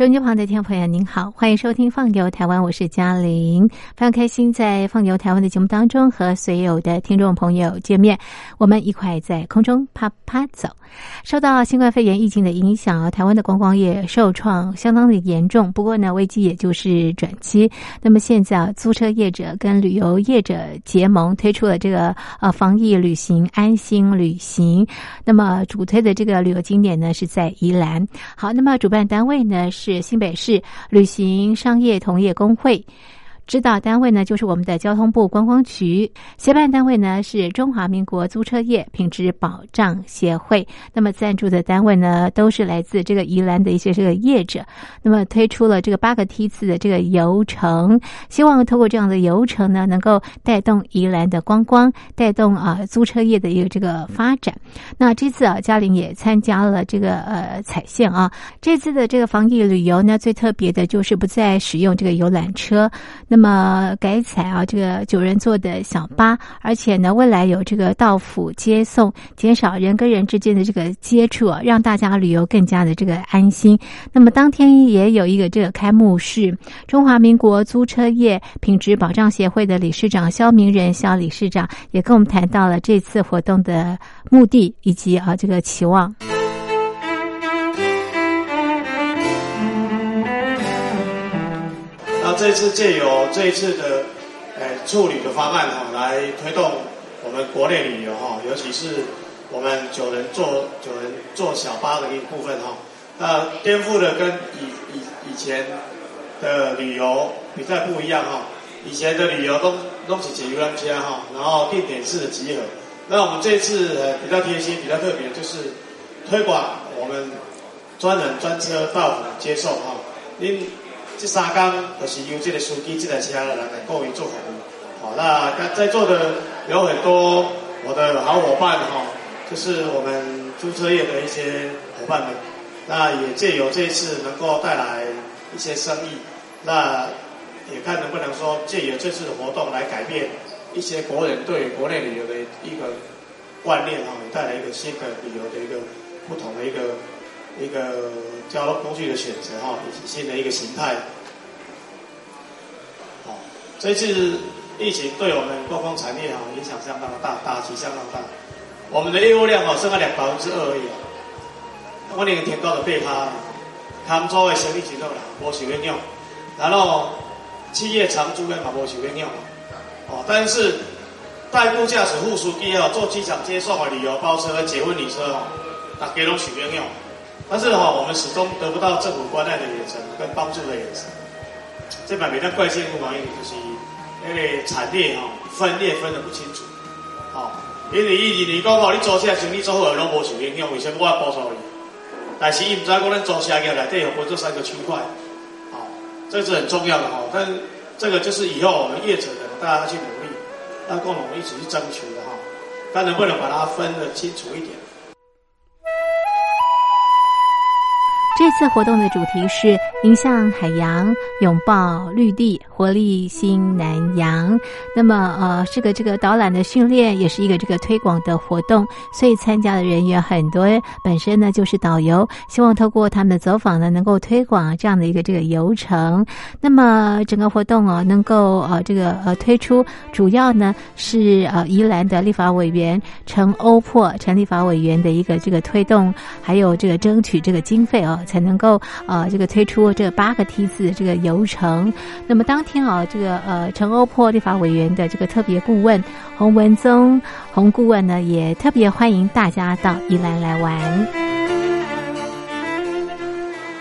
收音机旁的听众朋友，您好，欢迎收听《放牛台湾》，我是嘉玲，非常开心在《放牛台湾》的节目当中和所有的听众朋友见面，我们一块在空中啪啪走。受到新冠肺炎疫情的影响台湾的观光业受创相当的严重。不过呢，危机也就是转机。那么现在啊，租车业者跟旅游业者结盟，推出了这个呃防疫旅行安心旅行。那么主推的这个旅游景点呢是在宜兰。好，那么主办单位呢是新北市旅行商业同业工会。指导单位呢，就是我们的交通部观光局；协办单位呢是中华民国租车业品质保障协会。那么赞助的单位呢，都是来自这个宜兰的一些这个业者。那么推出了这个八个梯次的这个游程，希望透过这样的游程呢，能够带动宜兰的观光，带动啊租车业的一个这个发展。那这次啊，嘉玲也参加了这个呃彩线啊。这次的这个防疫旅游呢，最特别的就是不再使用这个游览车，那么那么改采啊，这个九人座的小巴，而且呢，未来有这个到府接送，减少人跟人之间的这个接触，让大家旅游更加的这个安心。那么当天也有一个这个开幕式，中华民国租车业品质保障协会的理事长肖明仁肖理事长也跟我们谈到了这次活动的目的以及啊这个期望。这次借由这一次的，呃，处理的方案哈，来推动我们国内旅游哈，尤其是我们九人坐九人坐小巴的一部分哈，那颠覆的跟以以以前的旅游比赛不一样哈，以前的旅游都都是几个人家哈，然后定点式的集合，那我们这次呃比较贴心、比较特别，就是推广我们专人专车到府接送哈，因。这三天就是由这个司机这台车来来过于做服务，好，那在座的有很多我的好伙伴哈，就是我们租车业的一些伙伴们，那也借由这一次能够带来一些生意，那也看能不能说借由这次活动来改变一些国人对国内旅游的一个观念哈，带来一个新的旅游的一个不同的一个。一个交通工具的选择哈，以及新的一个形态。好，这次疫情对我们观光产业哈影响相当的大，打击相当大。我们的业务量哈剩下两百分之二而已。我那个天高的背趴，他们作为生意情况啦，无受影响。然后企业长租的嘛无受影响。哦，但是代步驾驶副司机哦，做机场接送的旅游包车、结婚礼车哦，大家拢受影响。但是的话，我们始终得不到政府关爱的眼神跟帮助的眼神。这摆明的怪县不防疫，就是因为产业哈分裂分得不清楚。好，因为你你讲哦，你做车生意做好，拢无受影响，为什么我要报酬你？但是伊唔知讲咱做车业内底有分这三个区块。好，这是很重要的哈。但这个就是以后我们业者的大家去努力，要共同一起去争取的哈。看能不能把它分得清楚一点。这次活动的主题是迎向海洋，拥抱绿地，活力新南洋。那么，呃，这个这个导览的训练，也是一个这个推广的活动。所以参加的人员很多，本身呢就是导游，希望透过他们的走访呢，能够推广这样的一个这个游程。那么整个活动哦，能够呃这个呃推出，主要呢是呃宜兰的立法委员陈欧珀陈立法委员的一个这个推动，还有这个争取这个经费哦。才能够呃这个推出这八个梯次的这个游程。那么当天啊，这个呃陈欧珀立法委员的这个特别顾问洪文宗洪顾问呢，也特别欢迎大家到宜兰来玩。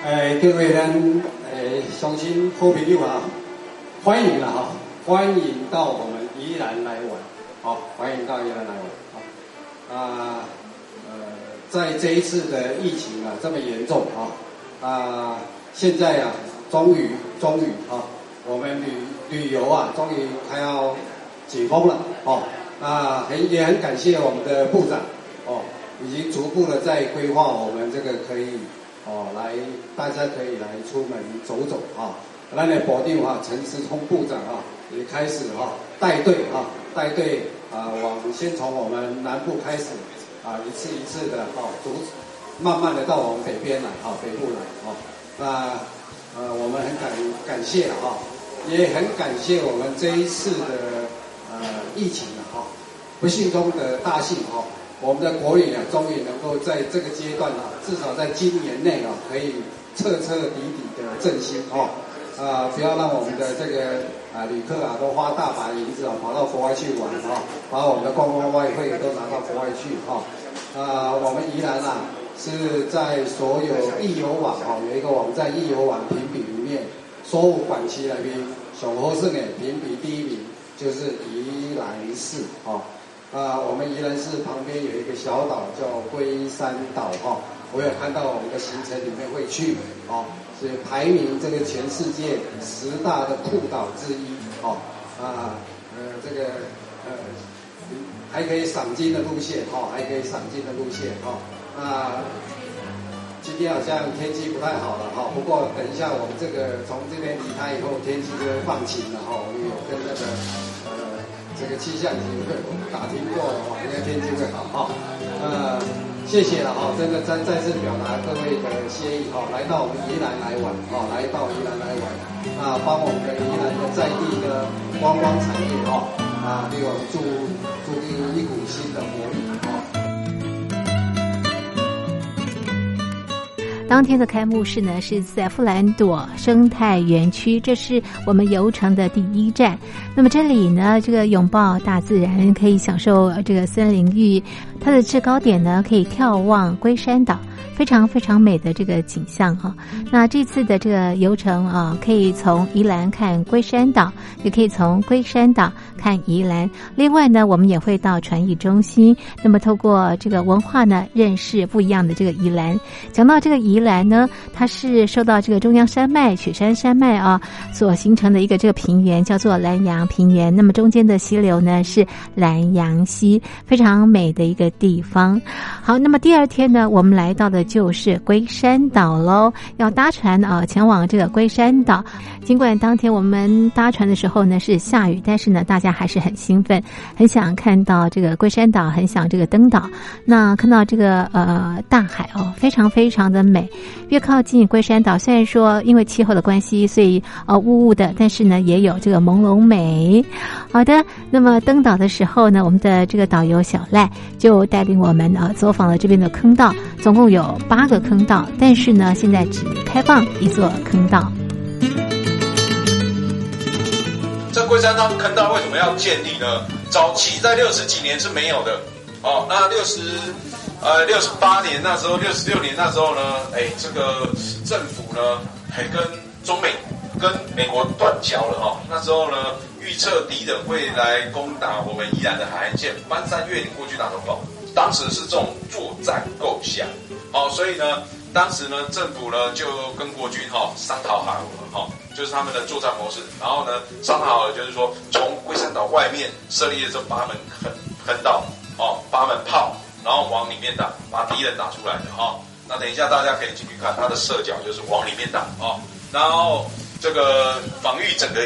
哎，各位呢，哎，相信好朋友啊，欢迎了哈，欢迎到我们宜兰来玩，好，欢迎到宜兰来玩，好啊。在这一次的疫情啊这么严重啊啊，现在啊终于终于啊，我们旅旅游啊终于快要解封了哦啊很也很感谢我们的部长哦，已经逐步的在规划我们这个可以哦来大家可以来出门走走啊咱的部长哈陈时聪部长啊也开始哈带队哈带队啊往先从我们南部开始啊一次一次的哈逐慢慢的到我们北边来哈北部来哈那呃我们很感感谢哈也很感谢我们这一次的呃疫情哈不幸中的大幸哈我们的国旅啊终于能够在这个阶段啊至少在今年内啊可以彻彻底底的振兴哈。啊，不要让我们的这个啊旅客啊都花大把银子啊跑到国外去玩哈，把我们的观光外汇都拿到国外去哈。啊，我们宜兰啊是在所有易游网哈有一个网站易游网评比里面，所有管区那边小合适的评比第一名就是宜兰市哈。啊，我们宜兰市旁边有一个小岛叫龟山岛哈，我有看到我们的行程里面会去哦。是排名这个全世界十大的酷岛之一，哦，啊，呃，这个呃，还可以赏金的路线，哈，还可以赏金的路线，哈，啊，今天好像天气不太好了，哈，不过等一下我们这个从这边离开以后，天气就会放晴了，哈，我们有跟那个呃这个气象局打听过了，哈，应该天气会好，哈，呃。谢谢了哈，这个再再次表达各位的谢意哈，来到我们宜兰来玩哈，来到宜兰来玩，啊，帮我们的宜兰的在地的观光产业哈，啊，给我们注注定一股新的活力。当天的开幕式呢是在富兰朵生态园区，这是我们游程的第一站。那么这里呢，这个拥抱大自然，可以享受这个森林浴，它的制高点呢可以眺望龟山岛。非常非常美的这个景象哈，那这次的这个游程啊，可以从宜兰看龟山岛，也可以从龟山岛看宜兰。另外呢，我们也会到传艺中心，那么透过这个文化呢，认识不一样的这个宜兰。讲到这个宜兰呢，它是受到这个中央山脉、雪山山脉啊所形成的一个这个平原，叫做南洋平原。那么中间的溪流呢是南洋溪，非常美的一个地方。好，那么第二天呢，我们来到的。就是龟山岛喽，要搭船啊，前往这个龟山岛。尽管当天我们搭船的时候呢是下雨，但是呢大家还是很兴奋，很想看到这个龟山岛，很想这个登岛。那看到这个呃大海哦，非常非常的美。越靠近龟山岛，虽然说因为气候的关系，所以呃雾雾的，但是呢也有这个朦胧美。好的，那么登岛的时候呢，我们的这个导游小赖就带领我们啊走访了这边的坑道，总共有。八个坑道，但是呢，现在只开放一座坑道。这龟山庄坑道为什么要建立呢？早期在六十几年是没有的，哦，那六十呃六十八年那时候，六十六年那时候呢，哎，这个政府呢还跟中美跟美国断交了哈。那时候呢，预测敌人会来攻打我们宜兰的海岸线，翻山越岭过去打头堡。当时是这种作战构想。哦，所以呢，当时呢，政府呢就跟国军哈商讨好了哈，就是他们的作战模式。然后呢，商讨好了就是说，从龟山岛外面设立了这八门坑坑道，哦，八门炮，然后往里面打，把敌人打出来的哈。那等一下大家可以进去看，它的射角就是往里面打啊。然后这个防御整个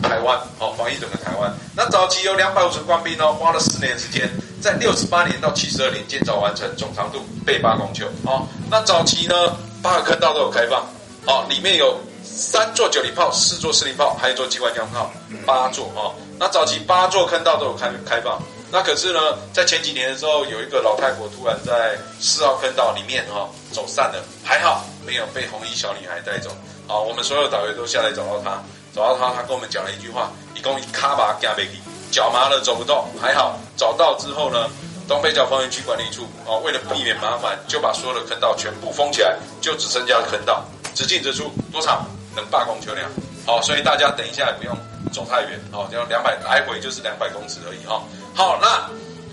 台湾，哦，防御整个台湾。那早期有两百五十官兵呢，花了四年时间。在六十八年到七十二年建造完成，总长度背八公丘。哦，那早期呢，八个坑道都有开放。哦，里面有三座九零炮，四座四零炮，还有座机关枪炮，八座。哦，那早期八座坑道都有开开放。那可是呢，在前几年的时候，有一个老太婆突然在四号坑道里面哈走散了，还好没有被红衣小女孩带走。好，我们所有导游都下来找到她，找到她，她跟我们讲了一句话：，一共卡把加贝基。脚麻了走不动，还好找到之后呢，东北角风云区管理处哦，为了避免麻烦，就把所有的坑道全部封起来，就只剩下坑道，只进只出，多长？能罢工车辆。好，所以大家等一下也不用走太远，哦，要两百来回就是两百公尺而已哈。好，那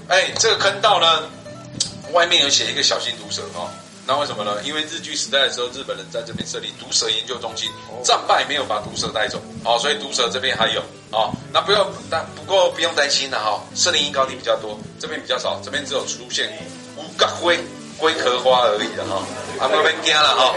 哎，这个坑道呢，外面有写一个小心毒蛇哦。那为什么呢？因为日据时代的时候，日本人在这边设立毒蛇研究中心，战败没有把毒蛇带走，哦，所以毒蛇这边还有，哦，那不用，但不过不用担心了哈，森林高地比较多，这边比较少，这边只有出现五个龟龟壳花而已的哈，啊，不要惊了哈。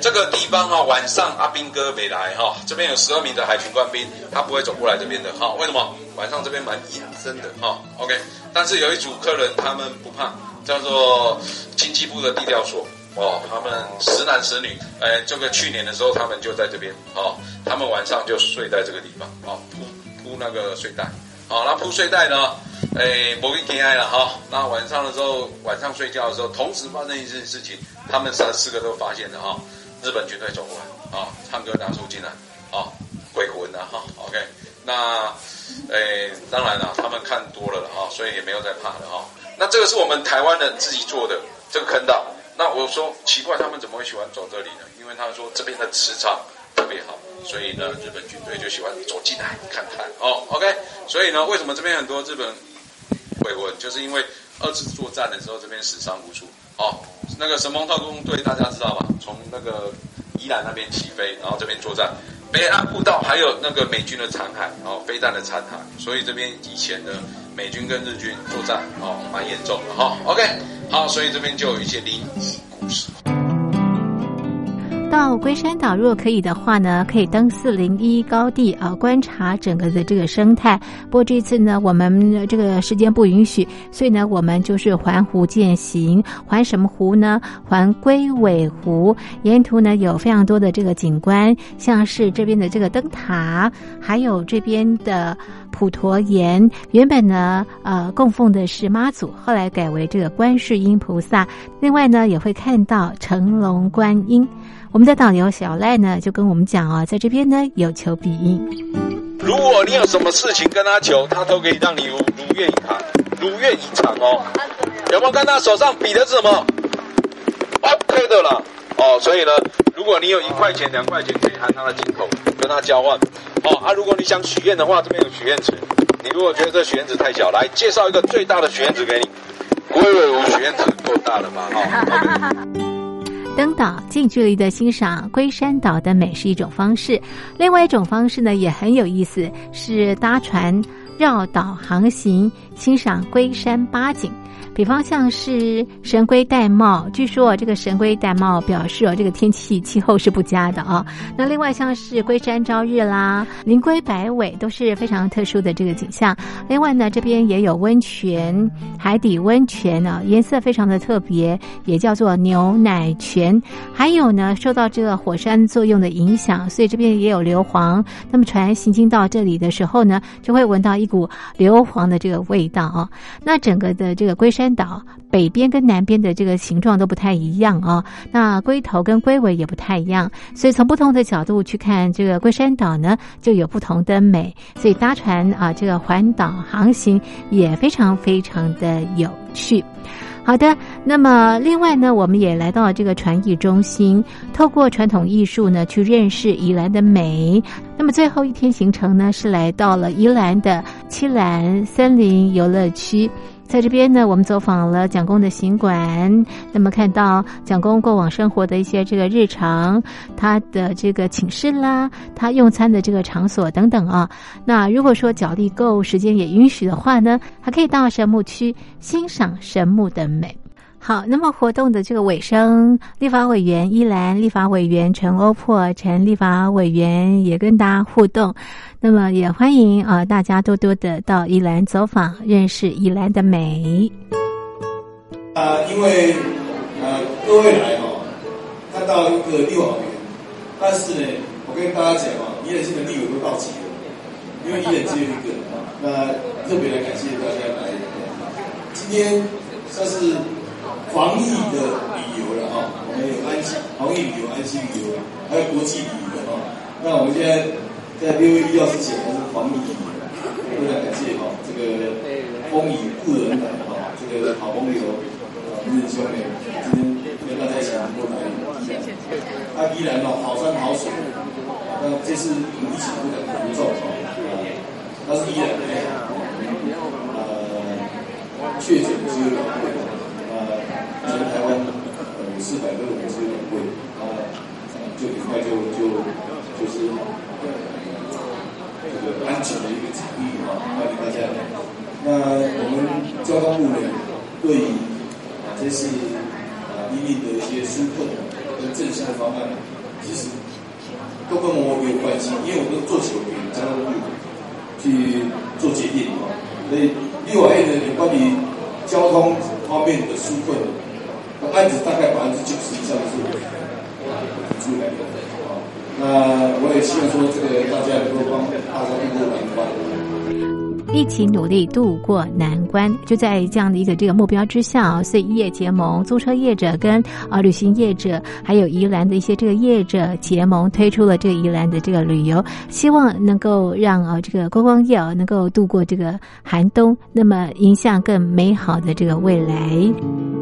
这个地方哈，晚上阿兵哥没来哈，这边有十二名的海军官兵，他不会走过来这边的哈。为什么？晚上这边蛮阴森的哈。OK，但是有一组客人他们不怕，叫做经济部的地调所哦，他们十男十女，哎，这个去年的时候他们就在这边哦，他们晚上就睡在这个地方哦，铺铺那个睡袋，好，那铺睡袋呢？哎，不会天爱了哈。那晚上的时候，晚上睡觉的时候，同时发生一件事情，他们三四个都发现了哈。日本军队走过来啊，唱歌拿出进来啊，鬼魂啊哈。OK，那哎，当然了，他们看多了了哈，所以也没有再怕了哈。那这个是我们台湾人自己做的这个坑道。那我说奇怪，他们怎么会喜欢走这里呢？因为他说这边的磁场特别好。所以呢，日本军队就喜欢走进来看看哦。OK，所以呢，为什么这边很多日本鬼魂，就是因为二次作战的时候这边死伤无数哦。那个神风特工队大家知道吧？从那个宜兰那边起飞，然后这边作战，北安步道还有那个美军的残骸，哦，飞弹的残骸。所以这边以前呢美军跟日军作战哦，蛮严重的哈。OK，好，所以这边就有一些灵异故事。到龟山岛，如果可以的话呢，可以登四零一高地啊，观察整个的这个生态。不过这次呢，我们这个时间不允许，所以呢，我们就是环湖践行。环什么湖呢？环龟尾湖。沿途呢有非常多的这个景观，像是这边的这个灯塔，还有这边的普陀岩。原本呢，呃，供奉的是妈祖，后来改为这个观世音菩萨。另外呢，也会看到成龙观音。我们的导游小赖呢，就跟我们讲啊，在这边呢有求必应。如果你有什么事情跟他求，他都可以让你如如愿以偿，如愿以偿哦。有没有看他手上比的是什么？OK 的了哦。所以呢，如果你有一块钱、两块钱，可以含他的金口跟他交换。哦啊，如果你想许愿的话，这边有许愿池。你如果觉得这许愿池太小，来介绍一个最大的许愿池给你。龟尾湖许愿池够大了吧？哈。登岛近距离的欣赏龟山岛的美是一种方式，另外一种方式呢也很有意思，是搭船绕岛航行，欣赏龟山八景。比方像是神龟玳瑁，据说这个神龟玳瑁表示哦，这个天气气候是不佳的啊。那另外像是龟山朝日啦、灵龟摆尾都是非常特殊的这个景象。另外呢，这边也有温泉，海底温泉呢，颜色非常的特别，也叫做牛奶泉。还有呢，受到这个火山作用的影响，所以这边也有硫磺。那么船行经到这里的时候呢，就会闻到一股硫磺的这个味道啊。那整个的这个龟山。山岛北边跟南边的这个形状都不太一样啊，那龟头跟龟尾也不太一样，所以从不同的角度去看这个龟山岛呢，就有不同的美。所以搭船啊，这个环岛航行也非常非常的有趣。好的，那么另外呢，我们也来到了这个传艺中心，透过传统艺术呢，去认识宜兰的美。那么最后一天行程呢，是来到了宜兰的七兰森林游乐区。在这边呢，我们走访了蒋公的行馆，那么看到蒋公过往生活的一些这个日常，他的这个寝室啦，他用餐的这个场所等等啊。那如果说脚力够，时间也允许的话呢，还可以到神木区欣赏神木的美。好，那么活动的这个尾声，立法委员依兰、立法委员陈欧珀、陈立法委员也跟大家互动。那么也欢迎啊，大家多多的到依兰走访，认识依兰的美。啊，因为呃，各位来哈，看到一个立法委员，但是呢，我跟大家讲啊，宜兰县的立委都到齐了，因为宜兰只有一个，那特别来感谢大家来。今天算是防疫的旅游了哈，我们有安心防疫旅游、安心旅游，还有国际旅游哈。那我们现在。在六月一号之前还是防疫旅游，非常感谢哈，这个风雨故人来哈，这个好朋友啊，日兄弟，今天跟大家一起过来宜兰，他依然哦好山好水，那这次我们一起过来福州哈，他是依然呃确诊只有两位，呃全台湾呃四百个人只有两位，啊就很快就就就是。这个安全的一个场域啊，欢迎大家。那我们交通部呢，对于啊这次啊一定的一些纾困跟振兴的方案。其实都跟我没有关系，因为我们做球员交通部去做决定，所以另外呢，有关于交通方面的纾困，案子大概百分之九十以上是我出来的啊。那我也希望说，这个大家能够帮大家度过难关。一起努力度过难关，就在这样的一个这个目标之下所以业结盟、租车业者跟啊旅行业者，还有宜兰的一些这个业者结盟，推出了这个宜兰的这个旅游，希望能够让啊这个观光业啊能够度过这个寒冬，那么迎向更美好的这个未来。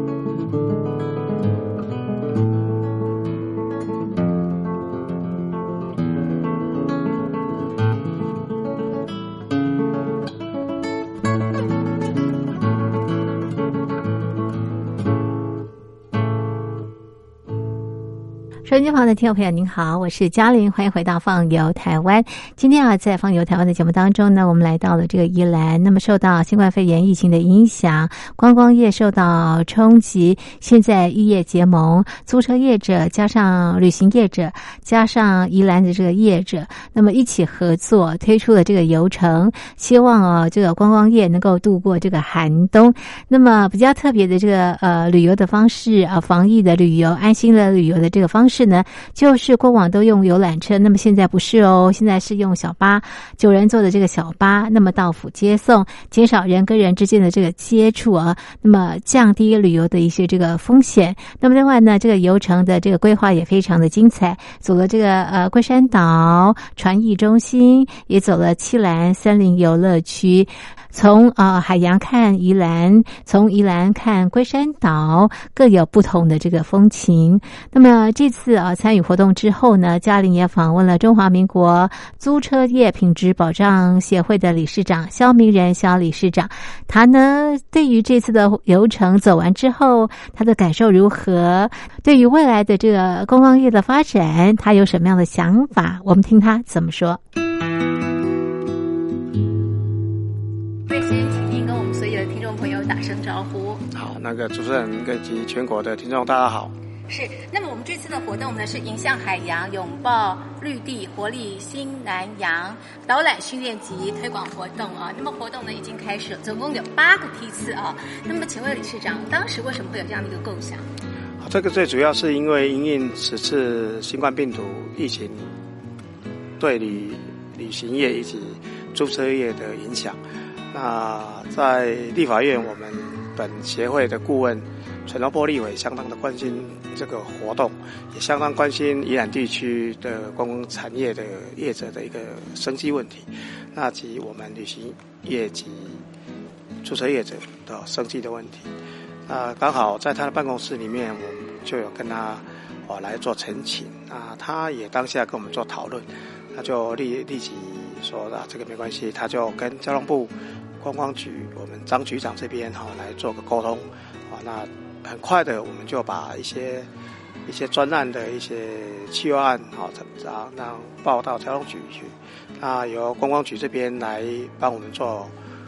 音机旁的听众朋友，您好，我是嘉玲，欢迎回到《放游台湾》。今天啊，在《放游台湾》的节目当中呢，我们来到了这个宜兰。那么，受到新冠肺炎疫情的影响，观光业受到冲击。现在，渔业结盟，租车业者加上旅行业者，加上宜兰的这个业者，那么一起合作推出了这个游程，希望啊，这个观光业能够度过这个寒冬。那么，比较特别的这个呃旅游的方式啊，防疫的旅游、安心的旅游的这个方式。呢，就是过往都用游览车，那么现在不是哦，现在是用小巴，九人坐的这个小巴，那么到府接送，减少人跟人之间的这个接触啊，那么降低旅游的一些这个风险。那么另外呢，这个游程的这个规划也非常的精彩，走了这个呃龟山岛传艺中心，也走了七兰森林游乐区。从啊海洋看宜兰，从宜兰看龟山岛，各有不同的这个风情。那么这次啊参与活动之后呢，嘉玲也访问了中华民国租车业品质保障协会的理事长肖明仁肖理事长。他呢对于这次的流程走完之后，他的感受如何？对于未来的这个观光业的发展，他有什么样的想法？我们听他怎么说。打声招呼。好，那个主持人以及全国的听众，大家好。是，那么我们这次的活动呢是迎向海洋，拥抱绿地，活力新南洋导览训练及推广活动啊。那么活动呢已经开始了，总共有八个批次啊。那么请问理事长，当时为什么会有这样的一个构想？这个最主要是因为因应此次新冠病毒疫情对旅旅行业以及租车业的影响。那在立法院，我们本协会的顾问陈罗波立委相当的关心这个活动，也相当关心宜兰地区的观光产业的业者的一个生计问题，那及我们旅行业及租车业者的生计的问题。那刚好在他的办公室里面，我们就有跟他哦来做陈情，啊，他也当下跟我们做讨论，他就立立即说啊，这个没关系，他就跟交通部。观光局，我们张局长这边哈来做个沟通，啊，那很快的我们就把一些一些专案的一些企划案，好，让让报到交通局去，那由观光局这边来帮我们做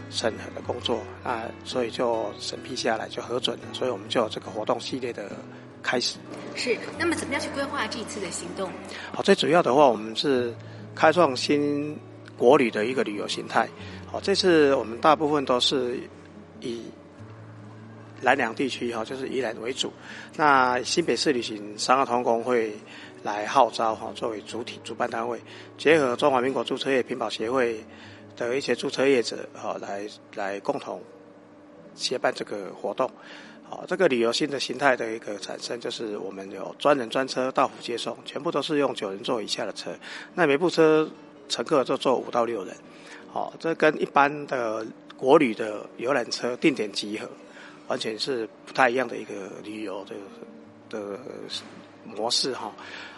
审核的工作，啊，所以就审批下来就核准了，所以我们就有这个活动系列的开始。是，那么怎么样去规划这一次的行动？好，最主要的话，我们是开创新国旅的一个旅游形态。好，这次我们大部分都是以南两地区哈，就是以兰为主。那新北市旅行商业同工会来号召哈，作为主体主办单位，结合中华民国租车业品保协会的一些租车业者哈，来来共同协办这个活动。好，这个旅游新的形态的一个产生，就是我们有专人专车到府接送，全部都是用九人座以下的车，那每部车乘客就坐五到六人。好，这跟一般的国旅的游览车定点集合，完全是不太一样的一个旅游的的模式哈。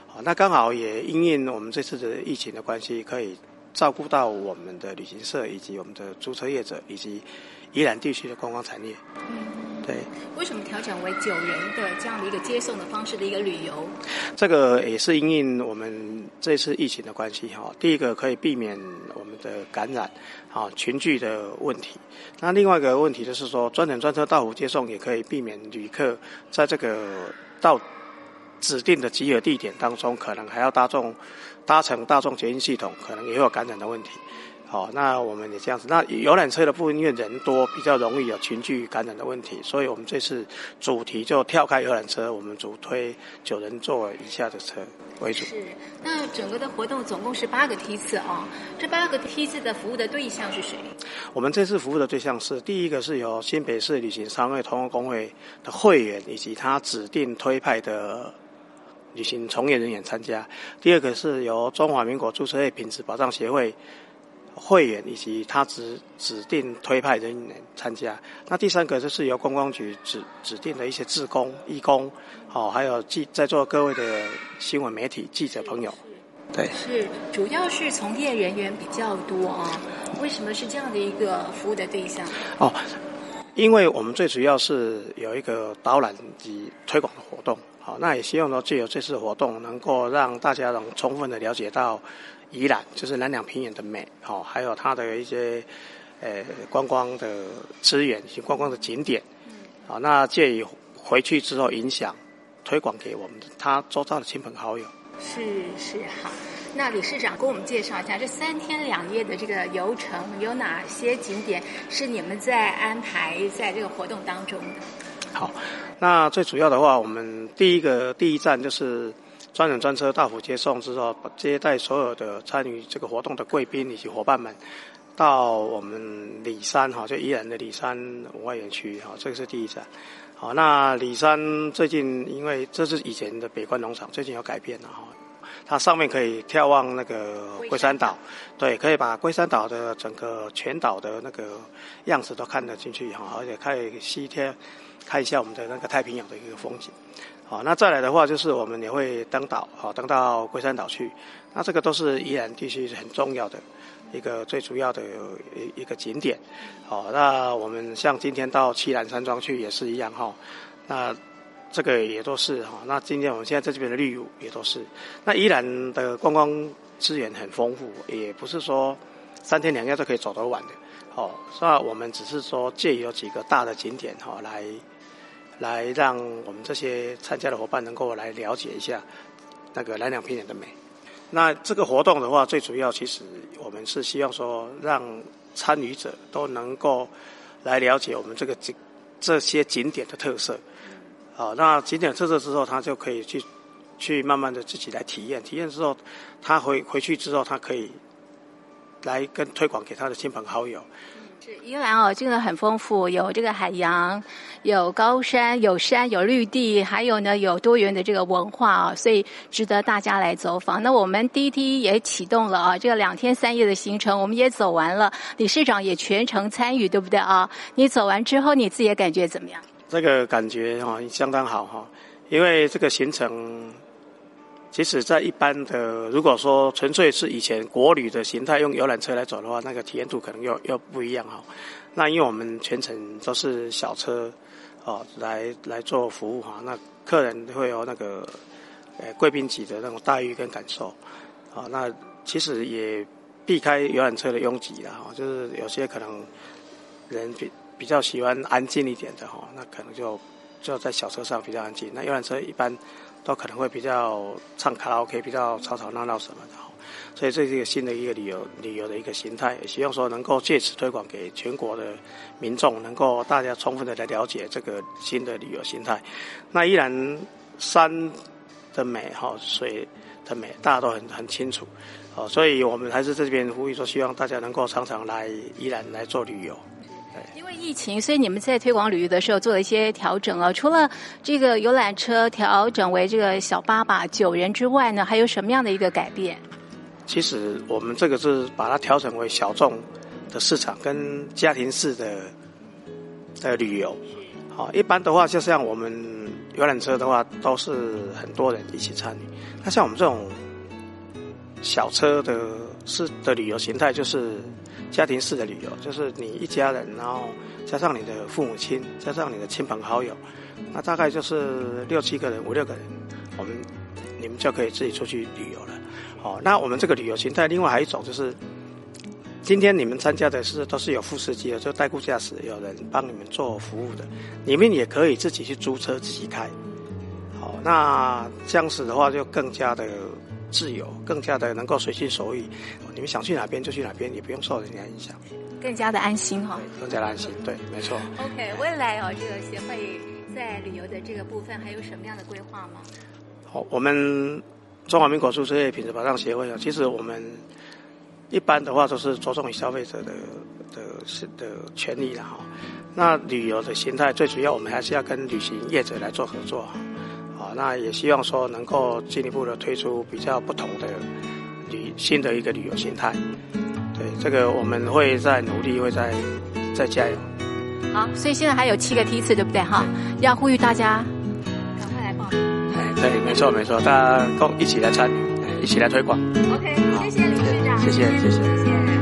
好，那刚好也因应我们这次的疫情的关系，可以照顾到我们的旅行社以及我们的租车业者以及宜兰地区的观光产业。对，为什么调整为九人的这样的一个接送的方式的一个旅游？这个也是因应我们这次疫情的关系哈。第一个可以避免我们的感染，啊群聚的问题。那另外一个问题就是说，专程专车到府接送也可以避免旅客在这个到指定的集合地点当中，可能还要搭众搭乘大众捷运系统，可能也有感染的问题。好，那我们也这样子。那游览车的部分，因为人多，比较容易有群聚感染的问题，所以我们这次主题就跳开游览车，我们主推九人座以下的车为主。是，那整个的活动总共是八个梯次啊，这八个梯次的服务的对象是谁？我们这次服务的对象是第一个是由新北市旅行商会同业工会的会员以及他指定推派的旅行从业人员参加，第二个是由中华民国注册业品质保障协会。会员以及他指指定推派人员参加。那第三个就是由观光局指指定的一些志工、义工，哦，还有记在座各位的新闻媒体记者朋友。对，是主要是从业人员比较多啊。为什么是这样的一个服务的对象？哦，因为我们最主要是有一个导览及推广的活动。好，那也希望呢借由这次活动，能够让大家能充分的了解到。宜兰就是南两平原的美，好，还有它的一些呃观光的资源以及观光的景点，好，那借以回去之后影响推广给我们他周遭的亲朋好友。是是好，那理事长给我们介绍一下这三天两夜的这个游程有哪些景点是你们在安排在这个活动当中的？好，那最主要的话，我们第一个第一站就是。专人专车到府接送之后，接待所有的参与这个活动的贵宾以及伙伴们，到我们里山哈，就宜兰的里山文化园区哈，这个是第一站。好，那里山最近因为这是以前的北关农场，最近有改变了哈，它上面可以眺望那个龟山岛，对，可以把龟山岛的整个全岛的那个样子都看得进去哈，而且可以西天看一下我们的那个太平洋的一个风景。好，那再来的话就是我们也会登岛，好登到龟山岛去。那这个都是宜兰地区很重要的一个最主要的一一个景点。哦，那我们像今天到七兰山庄去也是一样哈。那这个也都是哈。那今天我们现在在这边的绿也都是。那宜兰的观光资源很丰富，也不是说三天两夜都可以走得完的。哦，那我们只是说借有几个大的景点哈来。来让我们这些参加的伙伴能够来了解一下那个南两平原的美。那这个活动的话，最主要其实我们是希望说，让参与者都能够来了解我们这个景这些景点的特色。好，那景点特色之后，他就可以去去慢慢的自己来体验。体验之后，他回回去之后，他可以来跟推广给他的亲朋好友。宜兰哦，真的很丰富，有这个海洋，有高山，有山，有绿地，还有呢有多元的这个文化啊，所以值得大家来走访。那我们滴滴也启动了啊，这个两天三夜的行程我们也走完了，理事长也全程参与，对不对啊？你走完之后，你自己感觉怎么样？这个感觉哈相当好哈，因为这个行程。其实，在一般的，如果说纯粹是以前国旅的形态，用游览车来走的话，那个体验度可能又又不一样哈。那因为我们全程都是小车，哦，来来做服务哈，那客人会有那个，呃，贵宾级的那种待遇跟感受，啊，那其实也避开游览车的拥挤了哈，就是有些可能人比比较喜欢安静一点的哈，那可能就就在小车上比较安静。那游览车一般。都可能会比较唱卡拉 OK，比较吵吵闹闹什么的，所以这是一个新的一个旅游旅游的一个形态，希望说能够借此推广给全国的民众，能够大家充分的来了解这个新的旅游形态。那依然山的美哈，水的美，大家都很很清楚，哦，所以我们还是这边呼吁说，希望大家能够常常来依然来做旅游。因为疫情，所以你们在推广旅游的时候做了一些调整啊。除了这个游览车调整为这个小巴吧九人之外呢，还有什么样的一个改变？其实我们这个是把它调整为小众的市场跟家庭式的的旅游。好，一般的话，就像我们游览车的话，都是很多人一起参与。那像我们这种小车的是的旅游形态，就是。家庭式的旅游就是你一家人，然后加上你的父母亲，加上你的亲朋好友，那大概就是六七个人、五六个人，我们你们就可以自己出去旅游了。哦，那我们这个旅游形态，另外还一种就是，今天你们参加的是都是有副司机的，就代步驾驶，有人帮你们做服务的，你们也可以自己去租车自己开。好，那这样子的话就更加的自由，更加的能够随心所欲。你们想去哪边就去哪边，也不用受人家影响，更加的安心哈。更加的安心，对，没错。OK，未来哦，这个协会在旅游的这个部分还有什么样的规划吗？好，我们中华民国租车业品质保障协会啊，其实我们一般的话都是着重于消费者的的是的权利的哈。那旅游的形态最主要，我们还是要跟旅行业者来做合作，啊，那也希望说能够进一步的推出比较不同的旅新的一个旅游形态。对，这个我们会在努力，会在再加油。好，所以现在还有七个梯次，对不对哈？要呼吁大家赶快来报名。哎，对，没错没错，大家共一起来参与，一起来推广。OK，谢谢理事长，谢谢谢谢。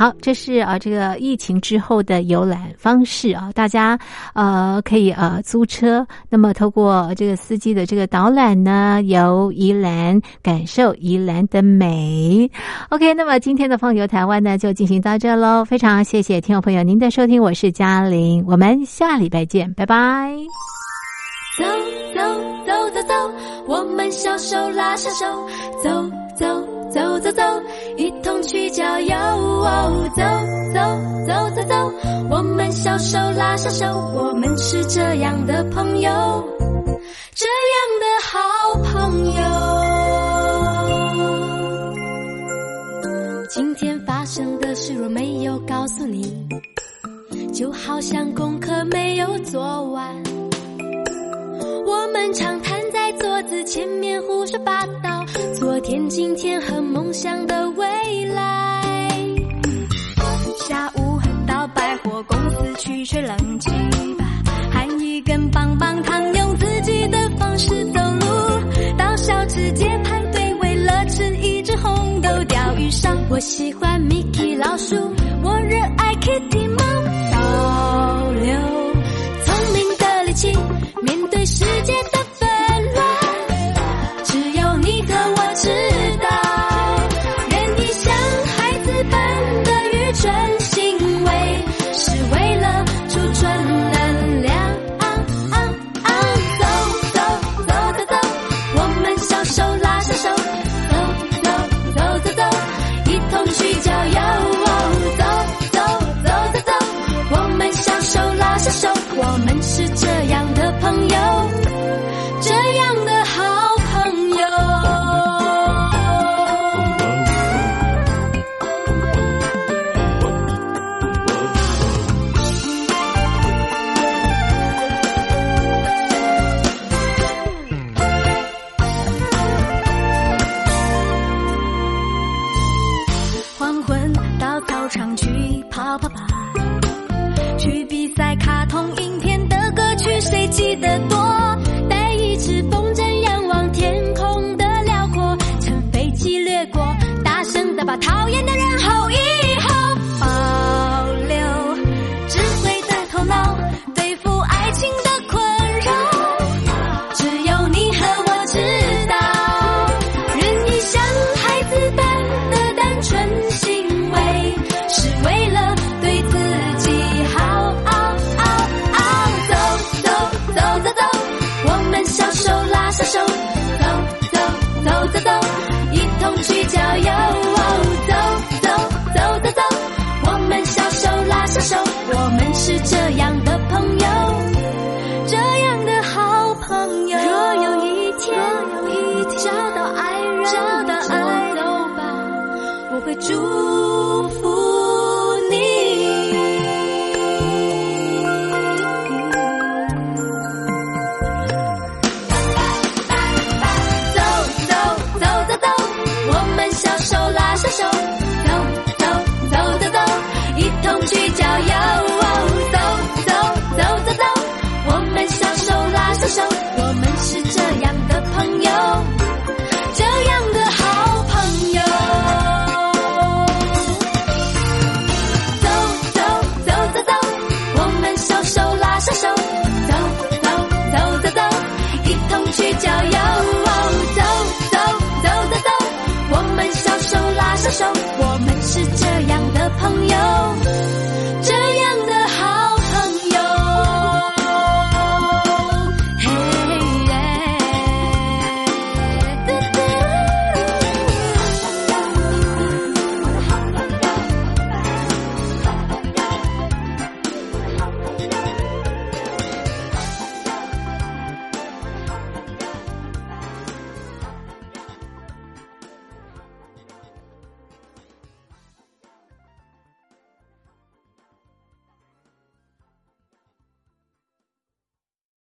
好，这是啊，这个疫情之后的游览方式啊，大家呃可以呃租车，那么透过这个司机的这个导览呢，游宜兰，感受宜兰的美。OK，那么今天的放游台湾呢就进行到这喽，非常谢谢听众朋友您的收听，我是嘉玲，我们下礼拜见，拜拜。走走走走走，我们小手拉小手，走走。走走走，去郊游。走走走走走，我们小手拉小手，我们是这样的朋友，这样的好朋友。今天发生的事若没有告诉你，就好像功课没有做完。我们常在桌子前面胡说八道。昨天、今天和梦想的未来。下午到百货公司去吹冷气吧，含一根棒棒糖，用自己的方式走路。到小吃街排队，为了吃一只红豆钓鱼烧。我喜欢 Mickey 老鼠，我热爱 Kitty 猫。保留去郊游走走走走走我们小手拉小手